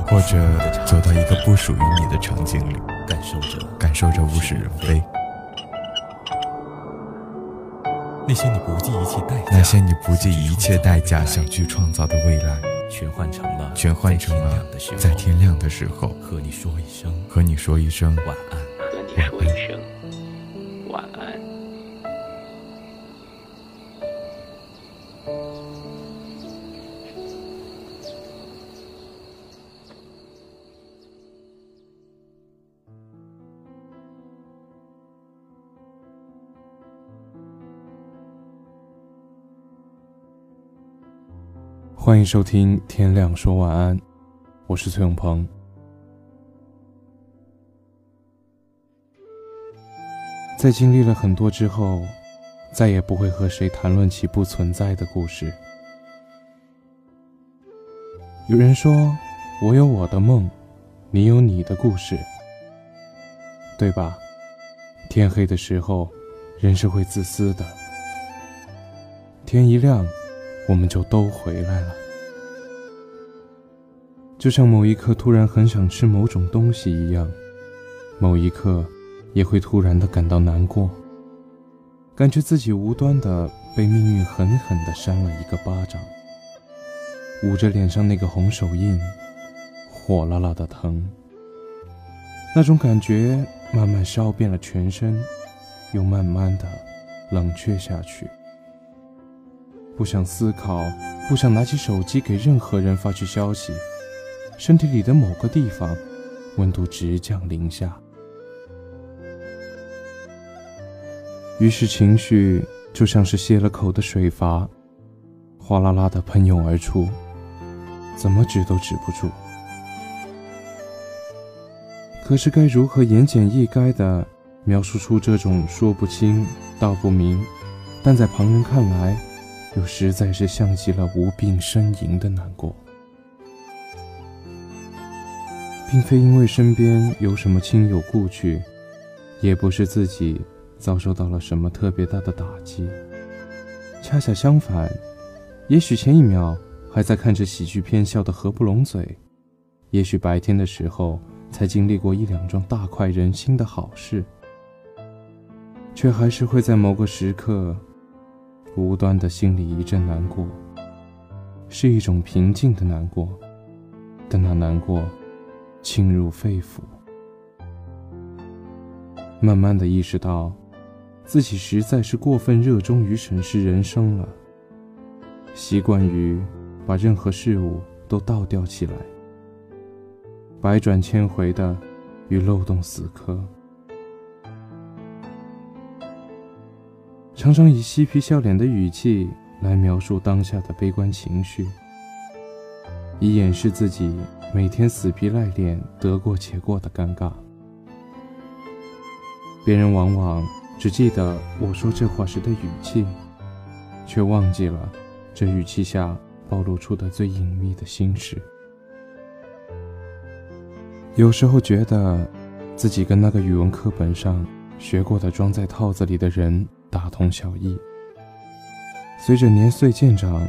或者走到一个不属于你的场景里，感受着感受着物是人非，那些你不计一切代价，那些你不计一切代价想去创造的未来，全换成了全换成了在在天亮的时候和你说一声和你说一声晚安。和你说一声晚安。欢迎收听《天亮说晚安》，我是崔永鹏。在经历了很多之后，再也不会和谁谈论起不存在的故事。有人说：“我有我的梦，你有你的故事，对吧？”天黑的时候，人是会自私的。天一亮，我们就都回来了。就像某一刻突然很想吃某种东西一样，某一刻也会突然的感到难过，感觉自己无端的被命运狠狠的扇了一个巴掌，捂着脸上那个红手印，火辣辣的疼。那种感觉慢慢烧遍了全身，又慢慢的冷却下去。不想思考，不想拿起手机给任何人发去消息，身体里的某个地方，温度直降零下。于是情绪就像是泄了口的水阀，哗啦啦的喷涌而出，怎么止都止不住。可是该如何言简意赅的描述出这种说不清道不明，但在旁人看来，又实在是像极了无病呻吟的难过，并非因为身边有什么亲友故去，也不是自己遭受到了什么特别大的打击，恰恰相反，也许前一秒还在看着喜剧片笑得合不拢嘴，也许白天的时候才经历过一两桩大快人心的好事，却还是会在某个时刻。无端的心里一阵难过，是一种平静的难过，但那难过侵入肺腑。慢慢的意识到，自己实在是过分热衷于审视人生了，习惯于把任何事物都倒吊起来，百转千回的与漏洞死磕。常常以嬉皮笑脸的语气来描述当下的悲观情绪，以掩饰自己每天死皮赖脸、得过且过的尴尬。别人往往只记得我说这话时的语气，却忘记了这语气下暴露出的最隐秘的心事。有时候觉得，自己跟那个语文课本上学过的装在套子里的人。大同小异。随着年岁渐长，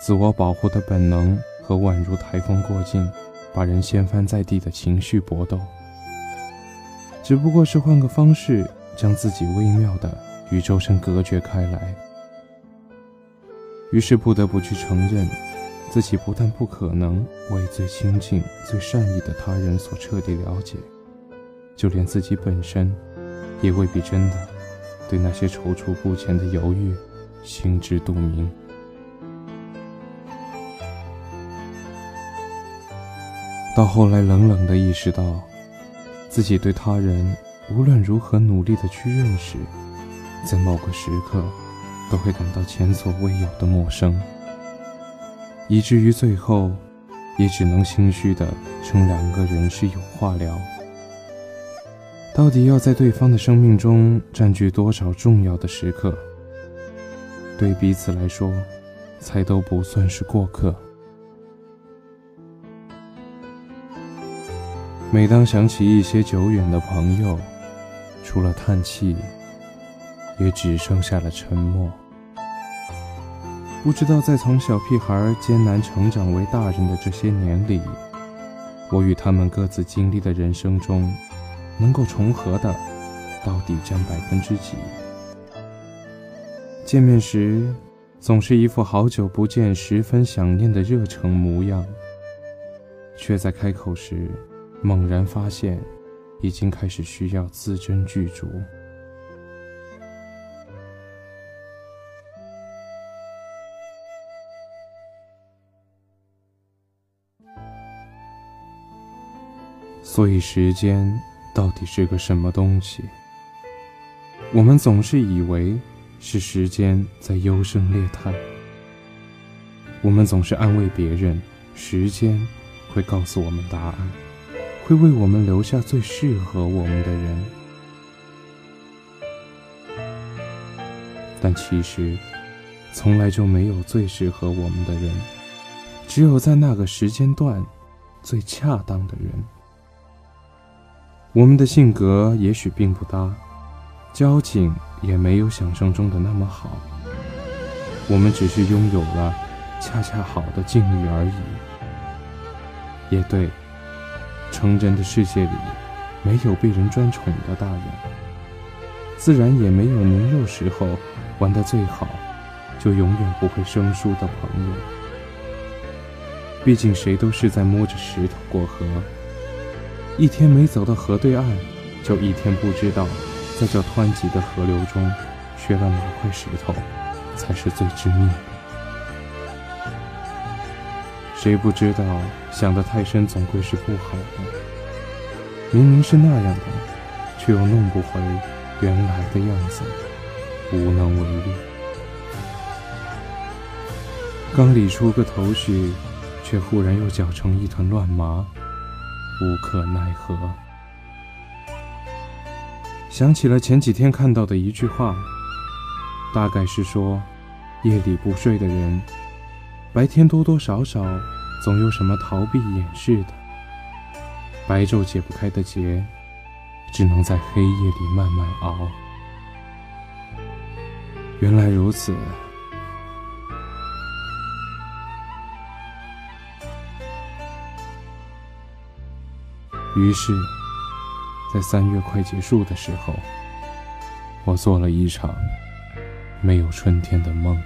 自我保护的本能和宛如台风过境，把人掀翻在地的情绪搏斗，只不过是换个方式，将自己微妙的与周身隔绝开来。于是不得不去承认，自己不但不可能为最亲近、最善意的他人所彻底了解，就连自己本身，也未必真的。对那些踌躇不前的犹豫，心知肚明。到后来，冷冷的意识到，自己对他人无论如何努力的去认识，在某个时刻，都会感到前所未有的陌生，以至于最后，也只能心虚的称两个人是有话聊。到底要在对方的生命中占据多少重要的时刻？对彼此来说，才都不算是过客。每当想起一些久远的朋友，除了叹气，也只剩下了沉默。不知道在从小屁孩艰难成长为大人的这些年里，我与他们各自经历的人生中，能够重合的，到底占百分之几？见面时，总是一副好久不见、十分想念的热诚模样，却在开口时。猛然发现，已经开始需要字斟句酌。所以，时间到底是个什么东西？我们总是以为是时间在优胜劣叹，我们总是安慰别人，时间会告诉我们答案。会为我们留下最适合我们的人，但其实从来就没有最适合我们的人，只有在那个时间段最恰当的人。我们的性格也许并不搭，交情也没有想象中的那么好，我们只是拥有了恰恰好的境遇而已。也对。成人的世界里，没有被人专宠的大人，自然也没有年幼时候玩得最好，就永远不会生疏的朋友。毕竟谁都是在摸着石头过河，一天没走到河对岸，就一天不知道，在这湍急的河流中，缺了哪块石头，才是最致命。谁不知道，想得太深总归是不好的。明明是那样的，却又弄不回原来的样子，无能为力。刚理出个头绪，却忽然又搅成一团乱麻，无可奈何。想起了前几天看到的一句话，大概是说，夜里不睡的人。白天多多少少总有什么逃避掩饰的，白昼解不开的结，只能在黑夜里慢慢熬。原来如此，于是，在三月快结束的时候，我做了一场没有春天的梦。